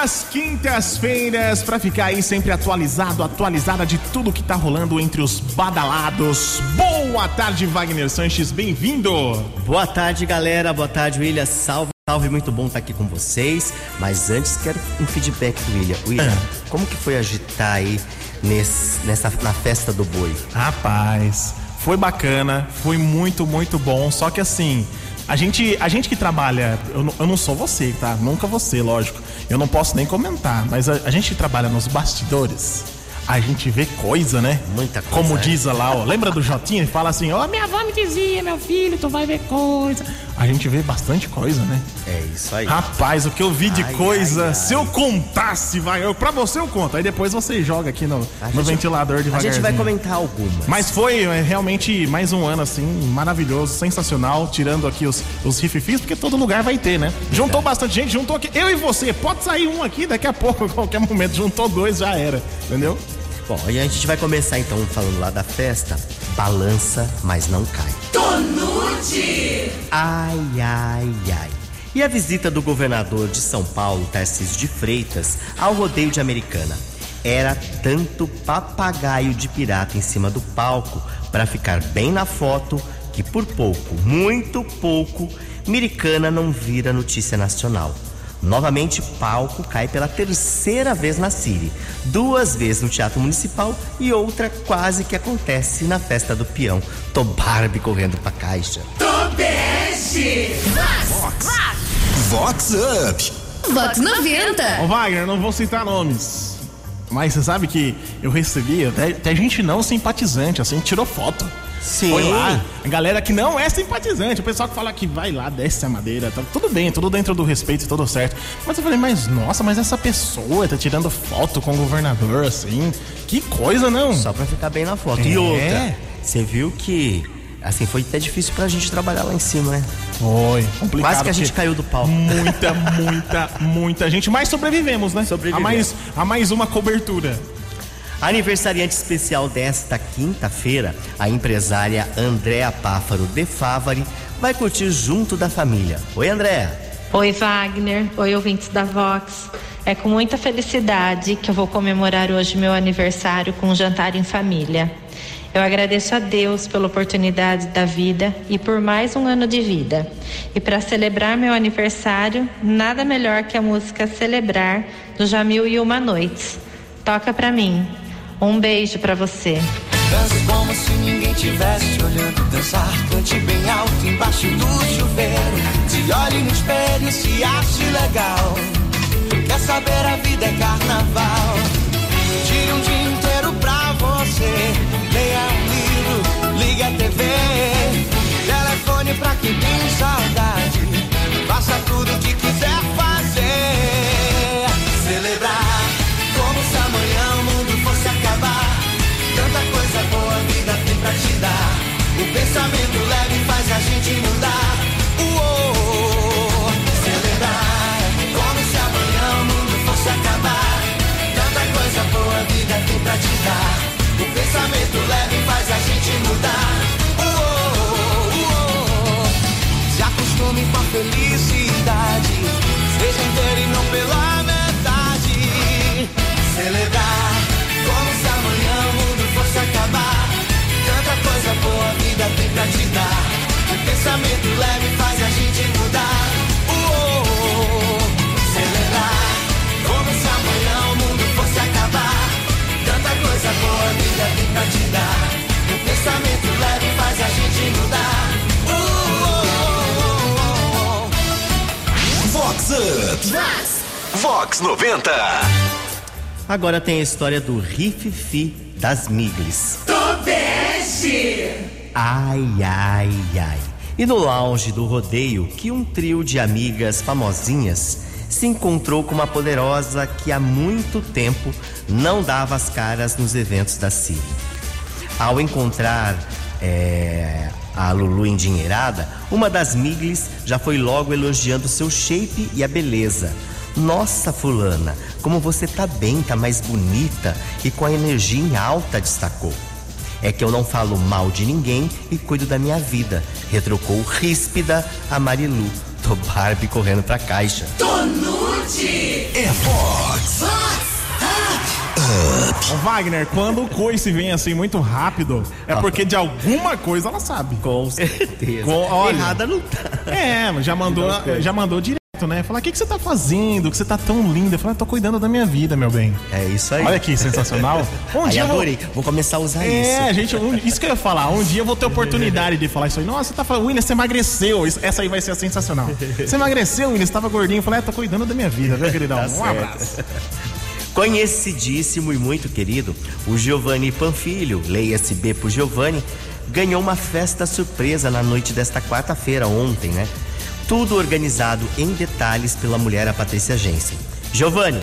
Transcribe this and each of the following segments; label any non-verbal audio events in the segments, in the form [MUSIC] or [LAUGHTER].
das quintas-feiras para ficar aí sempre atualizado, atualizada de tudo que tá rolando entre os badalados. Boa tarde, Wagner Sanches, bem-vindo. Boa tarde, galera. Boa tarde, William. Salve, salve, muito bom estar aqui com vocês. Mas antes quero um feedback do William. William, Ah. como que foi agitar aí nesse, nessa, na festa do boi? Rapaz, foi bacana, foi muito, muito bom. Só que assim, a gente, a gente que trabalha, eu, eu não sou você, tá? Nunca você, lógico. Eu não posso nem comentar, mas a, a gente trabalha nos bastidores, a gente vê coisa, né? Muita coisa, Como né? diz lá, ó. Lembra do Jotinha? Ele fala assim: Ó, minha avó me dizia, meu filho, tu vai ver coisa. A gente vê bastante coisa, né? É isso aí. Rapaz, o que eu vi de Ai, coisa, ai, ai. se eu contasse, vai. Eu, pra você eu conto. Aí depois você joga aqui no, A no gente- ventilador A devagarzinho. gente vai comentar algumas. Mas foi é, realmente mais um ano assim, maravilhoso, sensacional, tirando aqui os, os rififis, porque todo lugar vai ter, né? Juntou bastante gente, juntou aqui. Eu e você, pode sair um aqui daqui a pouco, [LAUGHS] a qualquer momento. Juntou dois, já era, entendeu? Bom, e a gente vai começar então falando lá da festa. Balança, mas não cai. Ai, ai, ai. E a visita do governador de São Paulo, Tarcísio de Freitas, ao rodeio de Americana. Era tanto papagaio de pirata em cima do palco para ficar bem na foto que por pouco, muito pouco, Americana não vira notícia nacional. Novamente, palco cai pela terceira vez na Siri, duas vezes no Teatro Municipal e outra quase que acontece na festa do peão. Tô Barbie correndo pra caixa. Vox Up. Vox 90. Ô Wagner, não vou citar nomes. Mas você sabe que eu recebi até, até gente não simpatizante, assim, tirou foto. Sim. Foi lá. A galera que não é simpatizante, o pessoal que fala que vai lá, desce a madeira, tá tudo bem, tudo dentro do respeito, tudo certo. Mas eu falei, mas nossa, mas essa pessoa tá tirando foto com o governador, assim. Que coisa, não? Só pra ficar bem na foto. E É. outra, você viu que, assim, foi até difícil pra gente trabalhar lá em cima, né? Foi, complicado. Quase que a gente caiu do palco. Muita, muita, muita gente. Mas sobrevivemos, né? Sobrevivemos. A mais, a mais uma cobertura. Aniversariante especial desta quinta-feira, a empresária Andréa Páfaro de Favari vai curtir junto da família. Oi, Andréa. Oi, Wagner. Oi, ouvintes da Vox. É com muita felicidade que eu vou comemorar hoje meu aniversário com um jantar em família. Eu agradeço a Deus pela oportunidade da vida e por mais um ano de vida. E para celebrar meu aniversário, nada melhor que a música Celebrar do Jamil e Uma Noites. Toca pra mim. Um beijo pra você. Dance como se ninguém tivesse olhando dançar. Cante bem alto embaixo do chuveiro. Se olhe no espelho, se ache legal. Quer saber, a vida é carnaval. Tire um dia inteiro pra você. Leia um livro, ligue a TV. Telefone pra quem tem saudade. Faça tudo o que quiser pensamento leve faz a gente mudar. Uou, celebrar como se amanhã o mundo fosse acabar. Tanta coisa boa a vida tem pra te dar. O pensamento leve faz a gente mudar. Uou, uou. Se acostume com a felicidade. Agora tem a história do Rififi das Miglis. Ai, ai, ai. E no lounge do rodeio, que um trio de amigas famosinhas se encontrou com uma poderosa que há muito tempo não dava as caras nos eventos da Siri. Ao encontrar é, a Lulu endinheirada, uma das Miglis já foi logo elogiando seu shape e a beleza. Nossa, fulana, como você tá bem, tá mais bonita e com a energia em alta, destacou. É que eu não falo mal de ninguém e cuido da minha vida, retrucou ríspida a Marilu, Tô Barbie correndo pra caixa. Tonute! É Fox! Ô, Wagner, quando o coice vem assim muito rápido, é porque de alguma coisa ela sabe. Com certeza. Com- olha. Errada não tá. É, mas já mandou, já mandou direto, né? Falar, o que, que você tá fazendo? Que você tá tão linda. Eu falei, tô cuidando da minha vida, meu bem. É isso aí. Olha que sensacional. [LAUGHS] Um Aí dia eu vou... adorei. Vou começar a usar É, isso. gente, um- isso que eu ia falar. Um dia eu vou ter oportunidade de falar isso aí. Nossa, você tá falando, William, você emagreceu. Isso- essa aí vai ser sensacional. Você emagreceu, William, você tava gordinho. Eu falei, é, tô cuidando da minha vida, viu, queridão? [LAUGHS] Tá um certo. abraço. [LAUGHS] Conhecidíssimo e muito querido, o Giovanni Panfilho, leia-se B por Giovanni, ganhou uma festa surpresa na noite desta quarta-feira, ontem, né? Tudo organizado em detalhes pela mulher, a Patrícia Jensen. Giovanni,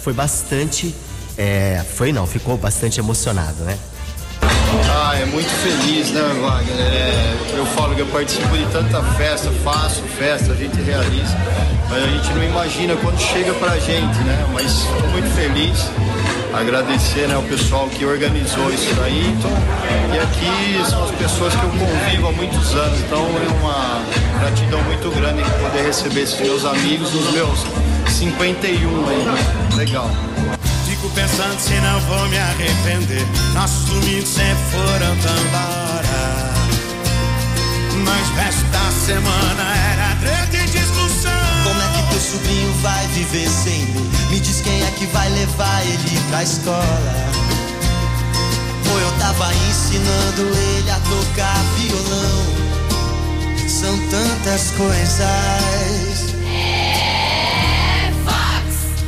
foi bastante. é, foi não, ficou bastante emocionado, né? Ah, é muito feliz, né, Wagner? É, eu falo que eu participo de tanta festa, faço festa, a gente realiza, mas a gente não imagina quando chega pra gente, né? Mas estou muito feliz, agradecer né, ao pessoal que organizou isso daí. E aqui são as pessoas que eu convivo há muitos anos, então é uma gratidão muito grande poder receber esses meus amigos nos meus 51 aí, né? Legal. Fico pensando se não vou me arrepender. Nossos domingos sempre foram tão da hora. Mas resto da semana era treta e sobrinho vai viver sem mim? Me diz quem é que vai levar ele pra escola. Ou eu tava ensinando ele a tocar violão. São tantas coisas.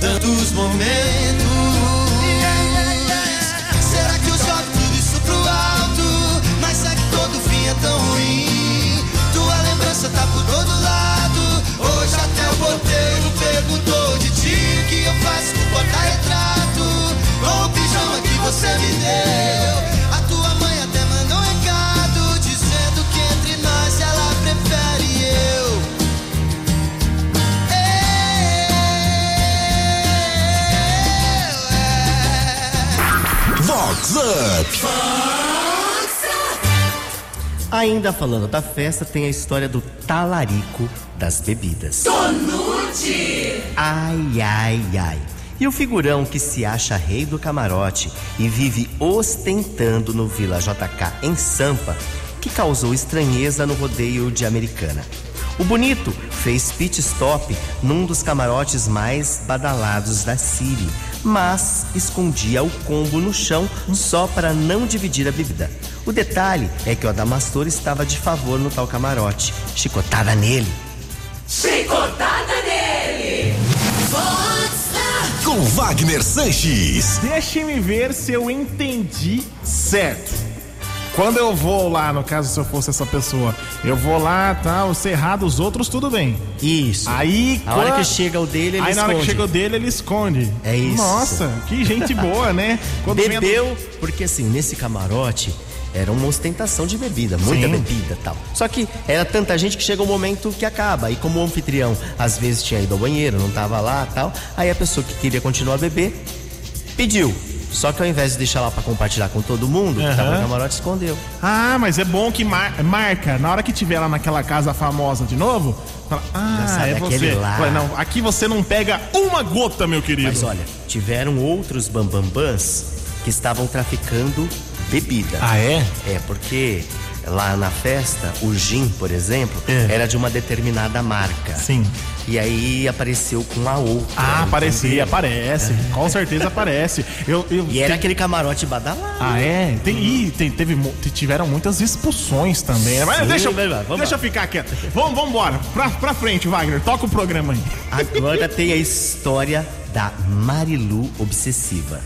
Tantos momentos. Será que eu jogo tudo isso pro alto? Mas é que todo fim é tão ruim. Tua lembrança tá por todo lado. Hoje até o porteiro perguntou de ti o que eu faço com porta-retrato. Com o pijama que você me deu. A tua mãe até mandou um recado dizendo que entre nós ela prefere eu. Vox Up! Ainda falando da festa, tem a história do talarico das bebidas. Ai, ai, ai. E o figurão que se acha rei do camarote e vive ostentando no Vila JK em Sampa, que causou estranheza no rodeio de Americana. O bonito fez pit stop num dos camarotes mais badalados da Siri, mas escondia o combo no chão só para não dividir a bebida. O detalhe é que o Adamastor estava de favor no tal camarote. Chicotada nele. Com Wagner Sanches. Deixe-me ver se eu entendi certo. Quando eu vou lá, no caso, se eu fosse essa pessoa, eu vou lá, tá, o cerrado, os outros, tudo bem. Isso. Aí, A hora quando- que chega o dele, ele Aí na hora que esconde. chega o dele, ele esconde. É isso. Nossa, que gente boa, né? Quando Bebeu, porque assim, nesse camarote era uma ostentação de bebida, muita Sim. bebida e tal. Só que era tanta gente que chega um momento que acaba. E como o anfitrião às vezes tinha ido ao banheiro, não tava lá tal, aí a pessoa que queria continuar a beber pediu. Só que ao invés de deixar lá pra compartilhar com todo mundo, que tava no camarote escondeu. Ah, mas é bom que mar- marca. Na hora que tiver lá naquela casa famosa de novo, fala, ah, sabe é aquele você. lá. Não, aqui você não pega uma gota, meu querido. Mas olha, tiveram outros bambambãs que estavam traficando bebida. Ah, é? É, porque lá na festa, o gin, por exemplo, É. era de uma determinada marca. Sim. E aí apareceu com a outra. Ah, aparecia, aparece. Com certeza aparece. Eu, eu, E era tem- aquele camarote badalado. Ah, é? Tem, ih, tem- teve, tiveram muitas expulsões também. né? Mas Sim, deixa, eu- vai vamos deixa eu ficar quieto. Vamos, vamos embora. Pra, pra frente, Wagner. Toca o programa aí. Agora tem a história da Marilu Obsessiva.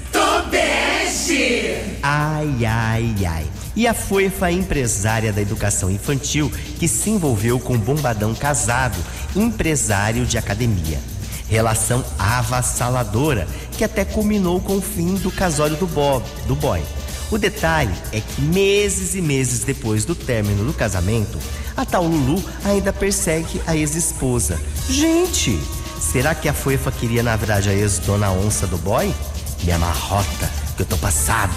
Ai, ai, ai. E a fofa empresária da educação infantil que se envolveu com bombadão casado, empresário de academia. Relação avassaladora que até culminou com o fim do casório do Bob, do boy. O detalhe é que meses e meses depois do término do casamento, a tal Lulu ainda persegue a ex-esposa. Gente, será que a fofa queria na verdade a ex-dona onça do boy? Me amarrota, que eu tô passado.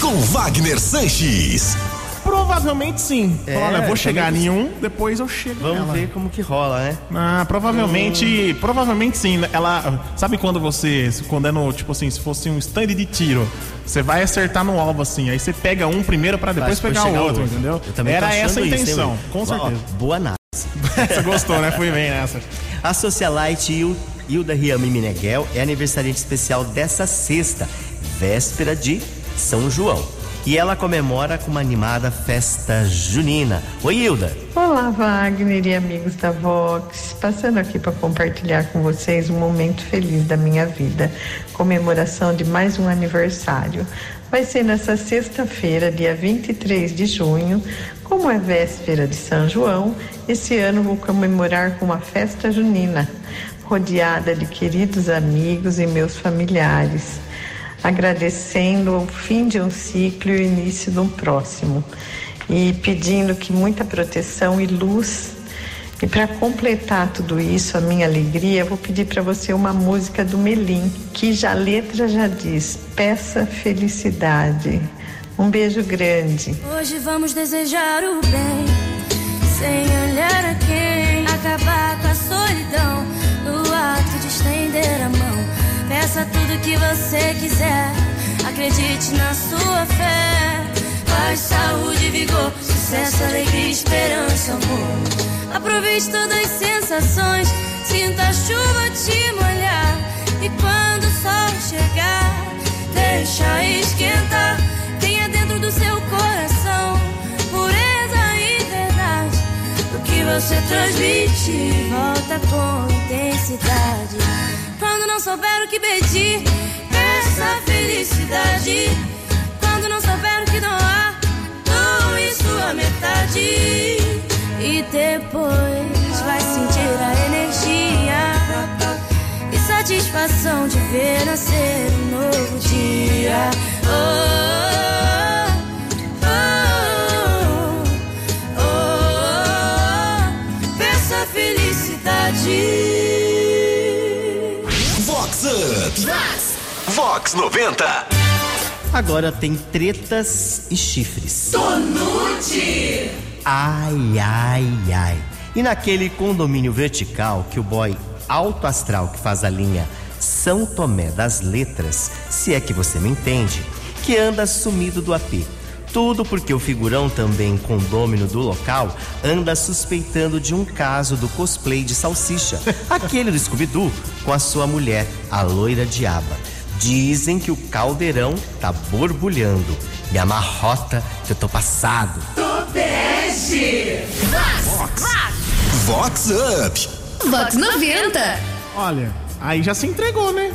Com Wagner Sanches. Provavelmente sim. É, Olha, eu vou chegar em um, depois eu chego Vamos nela. ver como que rola, né? Ah, provavelmente, provavelmente sim. Ela, sabe quando você, quando é no, tipo assim, se fosse um stand de tiro, você vai acertar no alvo assim, aí você pega um primeiro pra depois Pra pegar chegar o outro, entendeu? Eu também tô Era essa a isso, intenção, Will? com Ó, certeza. Boa análise. [LAUGHS] Você gostou, né? Fui bem nessa. A socialite Il- Hilda Riami Meneghel é aniversariante especial dessa sexta, véspera de São João. E ela comemora com uma animada festa junina. Oi, Hilda. Olá, Wagner e amigos da Vox. Passando aqui para compartilhar com vocês um momento feliz da minha vida. Comemoração de mais um aniversário. Vai ser nessa sexta-feira, dia 23 de junho. Como é véspera de São João, esse ano vou comemorar com uma festa junina, rodeada de queridos amigos e meus familiares agradecendo o fim de um ciclo e o início de um próximo. E pedindo que muita proteção e luz. E para completar tudo isso, a minha alegria, vou pedir para você uma música do Melim, que já a letra já diz: peça felicidade. Um beijo grande. Hoje vamos desejar o bem, sem olhar a quem. Acabar com a solidão, ato de estender a mão. Peça tudo que você quiser, acredite na sua fé. Paz, saúde, vigor, sucesso, alegria, esperança, amor. Aproveite todas as sensações, sinta a chuva te molhar. E quando o sol chegar, deixa esquentar. Tenha dentro do seu coração você transmite volta com intensidade. Quando não souber o que pedir, peça felicidade. Quando não souber o que doar, doe sua metade. E depois vai sentir a energia e satisfação de ver nascer um novo dia. Oh, felicidade. Vox Up. Vox 90. Agora tem tretas e chifres. Tonute! Ai, ai, ai. E naquele condomínio vertical que o boy alto astral que faz a linha São Tomé das Letras, se é que você me entende, que anda sumido do AP. Tudo porque o figurão, também condômino do local, anda suspeitando de um caso do cosplay de salsicha, [LAUGHS] aquele do Scooby-Doo, com a sua mulher, a loira diaba. Dizem que o caldeirão tá borbulhando. Me amarrota que eu tô passado. Vox Up. Vox 90. Olha, aí já se entregou, né?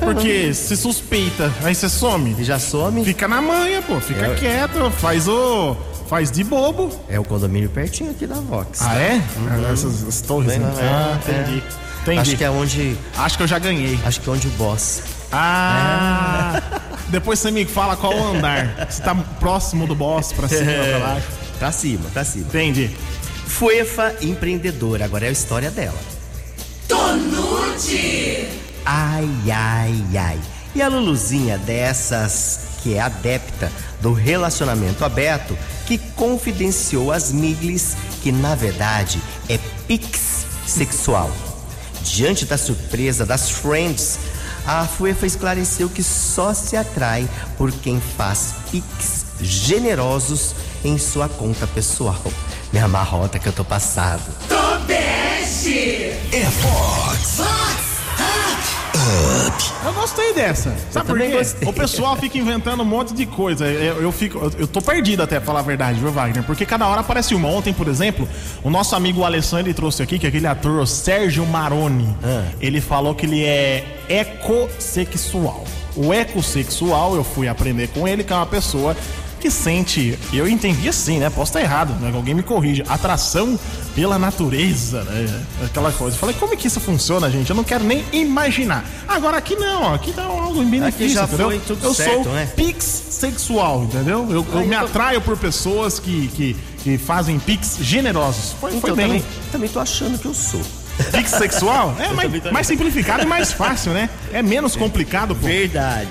Porque se suspeita, aí você some. Já some? Fica na manha, pô. Fica É. quieto, faz o. Faz de bobo. É o condomínio pertinho aqui da Vox. Ah, é? Ah, Essas, essas torres. Bem né? lá, Ah, é. entendi. Entendi. Acho que é onde. Acho que eu já ganhei. Acho que é onde o boss. Ah! [LAUGHS] Depois você me fala qual o andar. Se tá próximo do boss, pra cima, pra baixo. Pra cima, pra cima. Entendi. Fuefa empreendedora, agora é a história dela. Tonute! Ai, ai, ai. E a Luluzinha dessas que é adepta do relacionamento aberto, que confidenciou às Miglis que na verdade é pix sexual. Diante da surpresa das friends, a Fuefa esclareceu que só se atrai por quem faz pix generosos em sua conta pessoal. Me amarrota que eu tô passado. É Vox. Eu gostei dessa. Sabe por quê? gostei. O pessoal fica inventando um monte de coisa. Eu, eu fico, eu- eu tô perdido até, pra falar a verdade, viu, Wagner? Porque cada hora aparece uma. Ontem, por exemplo, o nosso amigo Alessandro trouxe aqui, que é aquele ator, o Sérgio Maroni. Ah. Ele falou que ele é ecossexual. O ecossexual, eu fui aprender com ele, que é uma pessoa que sente, eu entendi assim, né? Posso estar errado, né? Alguém me corrige. Atração pela natureza, né? Aquela coisa. Eu falei, como é que isso funciona, gente? Eu não quero nem imaginar. Agora aqui não, ó, aqui dá algo em benefício, Aqui já entendeu? foi tudo eu certo, sou né? pix sexual, entendeu? Eu, eu Ah, me então- atraio por pessoas que, que, que fazem pix generosos. Foi, foi Então bem. também, também tô achando que eu sou. Pix sexual? É mais, mais simplificado e mais fácil, né? É menos complicado, pô. Verdade.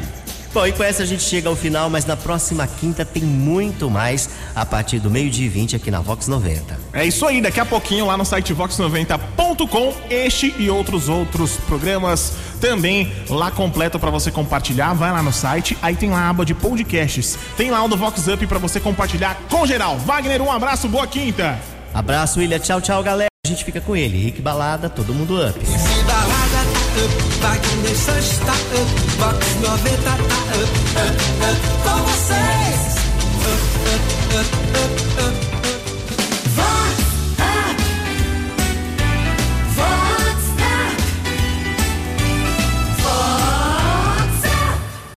Bom, e com essa a gente chega ao final, mas na próxima quinta tem muito mais a partir do meio-dia e 20 aqui na Vox 90. É isso aí, daqui a pouquinho lá no site vox90.com, este e outros outros programas também lá completo para você compartilhar. Vai lá no site, aí tem lá a aba de podcasts. Tem lá o do Vox Up para você compartilhar com geral. Wagner, um abraço, boa quinta. Abraço, William. Tchau, tchau, galera. A gente fica com ele. Rick Balada, todo mundo up up, vai comer sanches, está up, box 90 tá up, up, up, com vocês. Up, up, up, up, up.